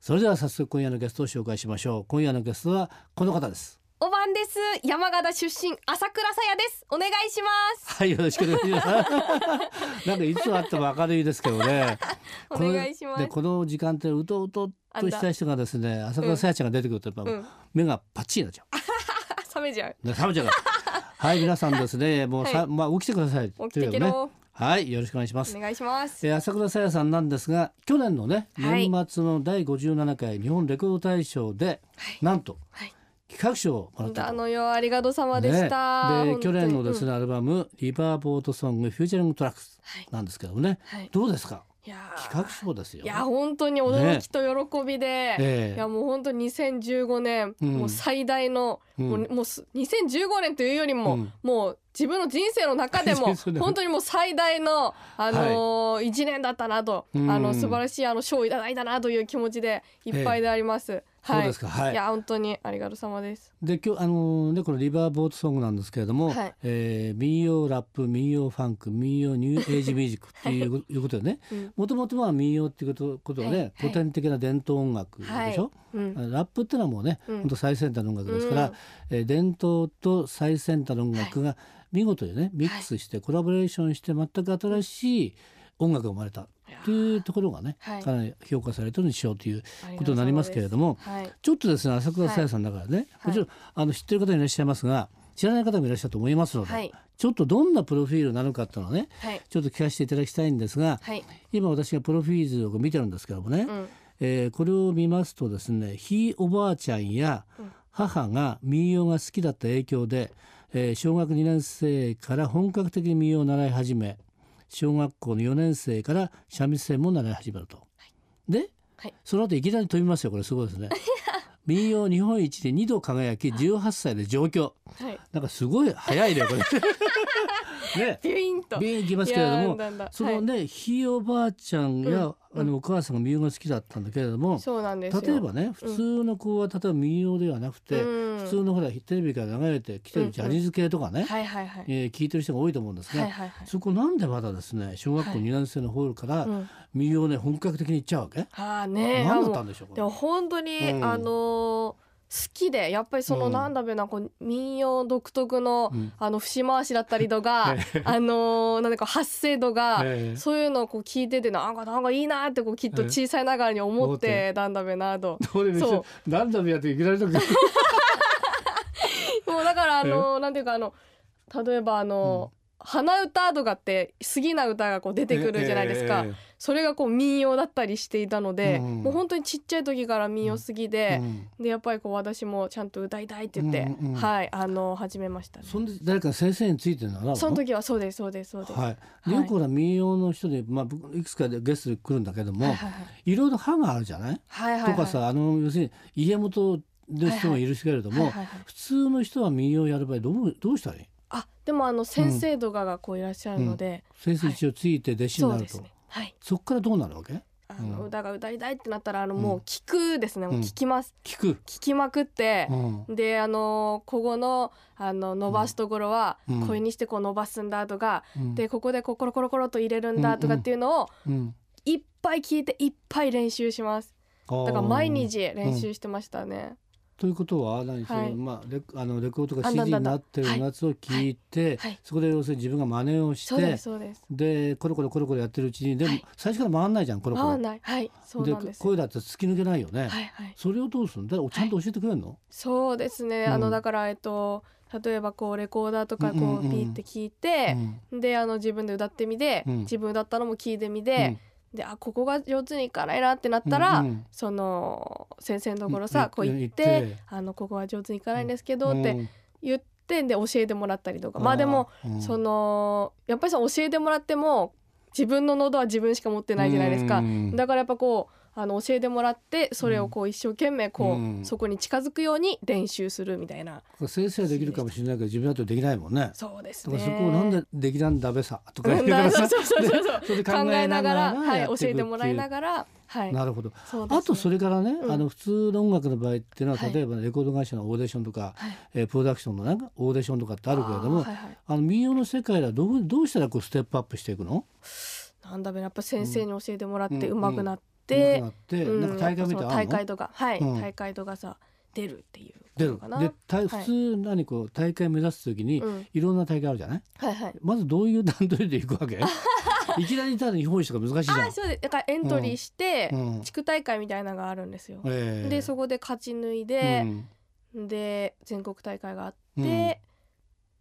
それでは早速今夜のゲストを紹介しましょう。今夜のゲストはこの方です。おばんです。山形出身朝倉さやです。お願いします。はいよろしくお願いします。なんかいつあっても明るいですけどね。お願いします。でこの時間ってうとうととした人がですね朝倉さやちゃんが出てくるとやっぱ、うん。目がパッチリになっちゃ 冷めちゃう。冷めちゃう。はい皆さんですね。もうさ、はい。まあ起きてください。起きてけというね。ろ、はいよろしくお願いします。お願いします。えー朝倉さやさんなんですが去年のねはい。年末の第57回日本レコード大賞で、はい。なんとはい。企画賞をもらったと。あのよありがとうさまでした、ね、で去年のですね、うん。アルバム「リバーボートソングフューチャリングトラックス。はい」なんですけどもね。はい。どうですか？いやー。企画賞ですよ。いや本当に驚きと喜びで、ええ。いやもう本当に2015年、うん。もう最大の、うん。もうもうす2015年というよりも、うん。もう自分の人生の中でも 本当にもう最大のあのー一年だったなと、うん。あの素晴らしいあの賞をいただいたなという気持ちでいっぱいであります。そうですか。はい。いや本当にありがとうさまです。で今日あのねこのリバーボートソングなんですけれども、はい。えー民謡ラップ民謡ファンク民謡ニューエイジミュージックっていう,、い。うことでね。うん。もともとは民謡っていうことことはね、はい。古典的な伝統音楽でしょ、うん。ラップっていうのはもうね、うん。本当最先端の音楽ですから、うん。えー伝統と最先端の音楽が見事にねミックスしてコラボレーションして全く新しい音楽が生まれたというところがね、はい。かなり評価されてるにしようということになりますけれども、はい。ちょっとですね朝倉さやさんだからね、はい。もちろんあの知ってる方いらっしゃいますが知らない方もいらっしゃると思いますので、はい。ちょっとどんなプロフィールなのかっていうのをねはい。ちょっと聞かせていただきたいんですが、はい。今私がプロフィールを見てるんですけどもね、うん。えーこれを見ますとですねひいおばあちゃんやうん。母が民謡が好きだった影響で、えー小学2年生から本格的に民謡を習い始め小学校の4年生から三味線も習い始めると。で、はいその後いきなり飛びますよこれすごいですね。民謡日本一で2度輝き18歳で上京はいなんかすごい早いねこれ。ね。ビュインとビーンいきますけれどもーだんだ。んそのね、ひいおばあちゃんや、うん。あのお母さんが民謡が好きだったんだけれどもそうなんですよ。例えばね普通の子は例えば民謡ではなくて、うん。普通のほらテレビから流れてきてるジャニーズ系とかね、はいはいはい。えー聞いてる人が多いと思うんですが、はいはいはい。そこなんでまだですね小学校はい。2年生のホールからうん。民謡ね本格的に行っちゃうわけ、ああね何だったんでしょうこれ。でも本当に、うん。あのー好きでやっぱりその、うん。なんだべなこう民謡独特の、うん。あの節回しだったりとか あのーなんだか発声度が、ええ。そういうのをこう聞いててなんかなんかいいなってこうきっと小さいながらに思ってて。たんだべなと。そょ何度もやっていきなりとか。もうだからあのーなんていうかあの例えばあのー鼻歌とかって好きな歌がこう出てくるじゃないですか、えそれがこう民謡だったりしていたので、うん。もう本当にちっちゃい時から民謡好きえで、うん。でやっぱりこう私もちゃんと歌いたいって言って、うんうんうん。はいあの始めましたね。そんで誰か先生についてるのその時はそうですそうですそうです。はい、でよくほら民謡の人で、まあ、僕いくつかでゲストで来るんだけども、はいはいはい。いろいろ歯があるじゃない、はいはいはい。とかさあの要するに家元の人もいるけれども、はいはいはい普通の人は民謡をやる場合どうどうしたらいい？あでもあの先生とかがこういらっしゃるので、先生一応ついて弟子になると、そうですね。はい。そっからどうなるわけ？あのうん歌が歌いたいってなったらあのうんもう聞くですね。もう聞きます。聞く、聞きまくってう。んであのここのあの伸ばすところはうんこれにしてこう伸ばすんだとか、うんでここでこうコロコロコロと入れるんだとかっていうのをうん、いっぱい聞いていっぱい練習します。だだから毎日練習してましたね。ということは何その、はい。まあ、レあのレコードがあ CD になってるやつを聞いて、はい。はい。そこで要するに自分が真似をしてでコロコロコロコロやってるうちにでも、はい。最初から回んないじゃんコロコロ。回んない。はい。そうなんです。声だって突き抜けないよね。はいはい。それをどうするんだちゃんと教えてくれるの、そうですね、うん。あのだからえっと例えばこうレコーダーとかこうんうんうん。うピーって聞いて、であの自分で歌ってみて、うん。自分歌ったのも聞いてみて、であここが上手にいかないなってなったら、うんうん。その先生のところさ、うんこう言ってあのここは上手にいかないんですけどってうん。言ってで教えてもらったりとか、まあでも、うん。そのやっぱりその教えてもらっても自分の喉は自分しか持ってないじゃないですか、うん。だからやっぱこうあの教えてもらってそれをこう一生懸命こう、うん。そこに近づくように練習するみたいな。先生はできるかもしれないけど自分だとできないもんね。そうですね。そこをなんでできなんだべさとか言うんいながら考えながらはい教えてもらいながらはい。なるほど。ね。あとそれからね、うん。あの普通の音楽の場合っていうのは、はい。例えばレコード会社のオーディションとか、はい。えープロダクションのなんかオーディションとかってあるけれどもあ,、はいはい。の民謡の世界ではどうどうしたらこうステップアップしていくの？なんだべやっぱ先生に教えてもらってうん。上手くなってて、うんなんか大会みたいなの？あるの大会とかはい、うん。大会とかさ出るっていう出る。で普通何こう大会目指す時に、うん。いろんな大会あるじゃない？はいはい。まずどういう段取りでいくわけ？いきなりただ日本一とか難しいじゃん。あ。そうです。だからエントリーして、うん。地区大会みたいなのがあるんですよ、えーでそこで勝ち抜いで、で全国大会があって、うん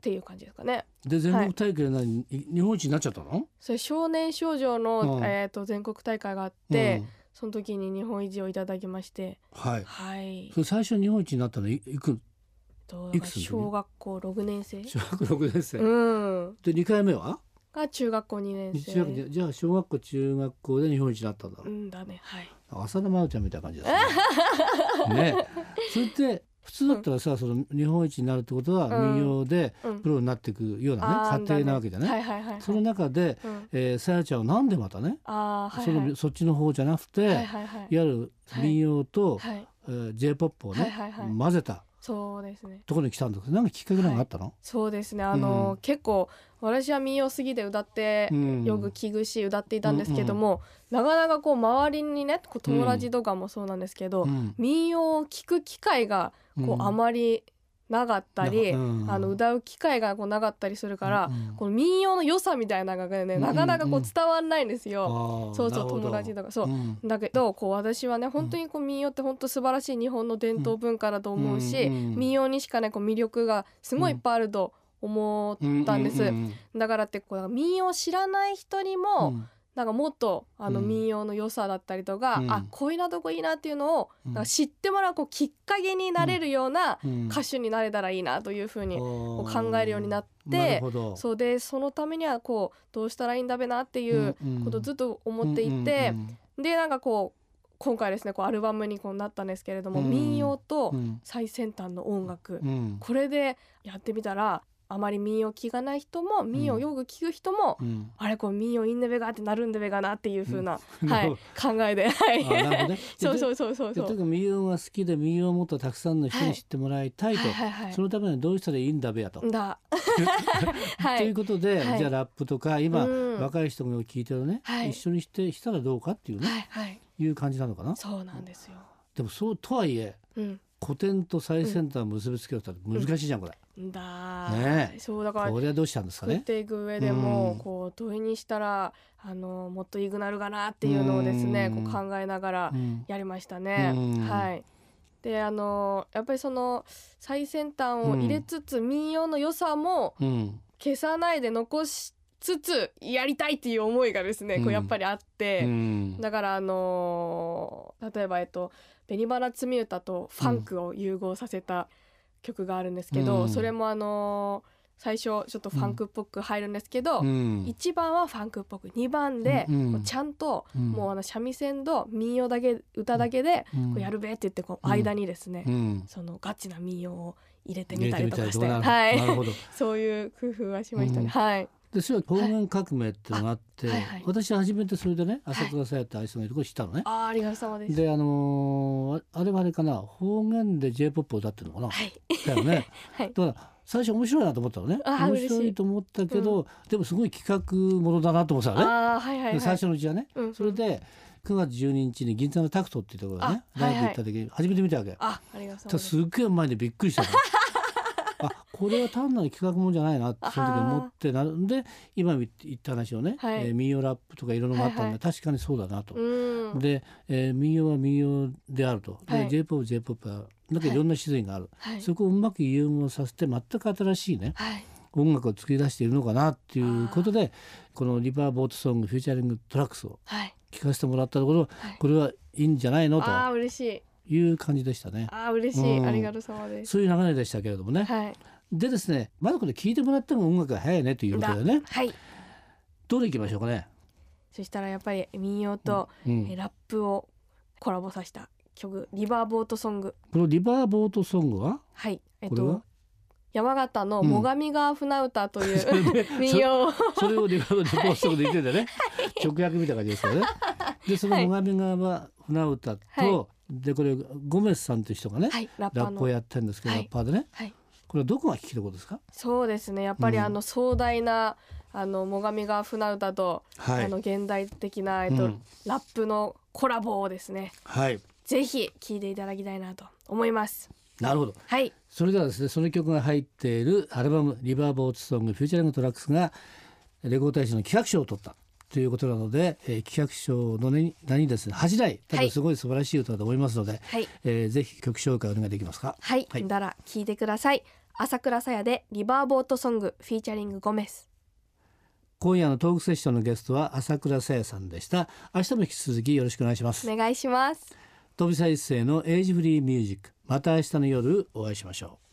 っていう感じですかね。で全国大会で何、日本一になっちゃったの、それ少年少女の、うん。えー、と全国大会があって、うん。その時に日本一をいただきまして。はい。はい。それ最初日本一になったのいいく？といくつ小学校6年生。小学6年生、うん。で2回目は？が中学校2年生。じゃあ小学校中学校で日本一になったんだ、うんだねはい。浅田真央ちゃんみたいな感じですね。ね。それって普通だったらさその日本一になるってことはうん。民謡でうん。プロになっていくようなね、家庭なわけじゃない、その中で、うん。えーさやちゃんはなんでまたね、そのはいそっちの方じゃなくて、はいいはいはい。わゆる民謡と、はい。えー、j p o p をね、混ぜた。そうですね。ところに来たんだけどなんかきっかけなんかあったの、そうですね。あの、うん。結構私は民謡好きで歌ってうん。よく聞くし歌っていたんですけども、なかなかこう周りにねこう友達とかもそうなんですけど、うん。民謡を聞く機会がこううんあまりなかったり、うん。あの歌う機会がこうなかったりするから、うんこの民謡の良さみたいなのがね、うんなかなかこううん伝わんないんですよ。あーそうそう友達とか。そう、ん。だけどこう私はね本当にこう民謡って本当素晴らしい日本の伝統文化だと思うし、うんうん民謡にしかねこう魅力がすごいいっぱいあると思ったんです。ううんだからってこう民謡を知らない人にうん。も、なんかもっとあのうん。民謡の良さだったりとか、うん。あこういうなとこいいなっていうのを、うん。なんか知ってもらうこうきっかけになれるようなうん。歌手になれたらいいなというふうに、考えるようになってなるほど。そうでそのためにはこうどうしたらいいんだべなっていうことをずっと思っていて、でなんかこう今回ですねこうアルバムにこうなったんですけれども、うん。民謡とうん最先端の音楽、うん。これでやってみたらあまり民謡聞かない人も民謡をよく聞く人も、うんあれこう民謡いんでべがってなるんでべがなっていう風な、うん はい、考えで、はい、ね そうそうそうそうそう。民謡が好きで民謡をもっとたくさんの人に知ってもらいたいと、はいはいはいそのためにはどうしたらいいんだべやと。だ。はというい。ことで、はいじゃあラップとか今、うん若い人が聞いてるね、はい一緒にしてしたらどうかっていうね、はいはい。いう感じなのかな。そうなんですよ。でもそうとはいえうん。古典と最先端を結びつけるって難しいじゃんこれ。だ。ねえそうだからこれはどうしたんですかね？作っていく上でも、うんこうどういうにしたらあのもっといいくなるかなっていうのをですね、うんこう考えながらうんやりましたね。うんはい。であのやっぱりその最先端を入れつつ、民謡の良さもうん消さないで残しつつやりたいっていう思いがですね、こううんやっぱりあって、うんだからあのー例えばえっと「紅花摘み歌」とファンクを融合させた曲があるんですけど、うん。それもあのー最初ちょっとファンクっぽく入るんですけど、うん。1番はファンクっぽく2番でちゃん。とうんもうあの三味線と民謡だけ歌だけでうん。こうやるべって言ってこう間にですね、うん。そのガチな民謡を入れてみみたりとかしてはい。そういう工夫はしましたね、うん。はい。でそれは方言革命っていうのがあって、あはいはい私初めてそれでね朝倉さやってあいつがいるところ知ったのね。あーありがとうさまです。であのーああれはあれかな方言で j p o p を歌ってるのかな、はい。だよね。はい。だから最初面白いなと思ったのね。面白いと思ったけど、でもすごい企画ものだなと思ってたのね、はいはいはい。で最初のうちはね、うんうん。それで9月12日に銀座のタクトっていうところでねライブ行った時に初めて見たわけ、あありがとうたださすっげえ前でびっくりしたのあこれは単なる企画もんじゃないなってその時思ってなる。んで今言った話をね、はい。えー民謡ラップとかいろんなのがあったんで、はいはい。確かにそうだなと。うん。で、えー民謡は民謡であると、はい。で j p o p j p o p はなんかい。ろんな種類がある、はい。そこをうまく融合させて全く新しいねはい。音楽を作り出しているのかなっていうことでこの「リバーボートソングフューチャリングトラックス」をはい。聴かせてもらったところ、はい。これはいいんじゃないのああと嬉しいいう感じでしたね。ああ嬉しい、うん。ありがとうさまです。そういう流れでしたけれどもね。はい。でですねまずこれ聴いてもらったのが音楽が早いねということでね。はい。どれいきましょうかね。そしたらやっぱり民謡と、うんえラップをコラボさせた曲リバーボートソング。このリバーボートソングは？はい。えっと山形の最上川船歌という、それで民謡を。それをリバーボートソングで言ってんだね。直訳みたいな感じですよね。でそのはい。最上川船歌と、はでこれゴメスさんという人がね、はいラップをやってるんですけど、はい。ラッパーでね。はい。これはどこが聞きどころですか？そうですね。やっぱりうん。あの壮大な、あの最上川船歌と、はい。あの現代的な、えっとうん。ラップのコラボをですねはい。ぜひ聴いていただきたいなと思います。なるほど。はい。それではですねその曲が入っているアルバム「リバーボートソングフューチャリングトラックス」がレコード大賞の企画賞を取ったということなので、えー企画賞の名に名にですね恥じない多はい。分すごい素晴らしい歌だと思いますので、はい。えーぜひ曲紹介お願いできますか？はい、はい。なら聴いてください。朝倉さやでリバーボートソングフィーチャリングゴメス。今夜のトークセッションのゲストは朝倉さやさんでした。明日も引き続きよろしくお願いします。お願いします。飛び再生のエイジフリーミュージック。また明日の夜お会いしましょう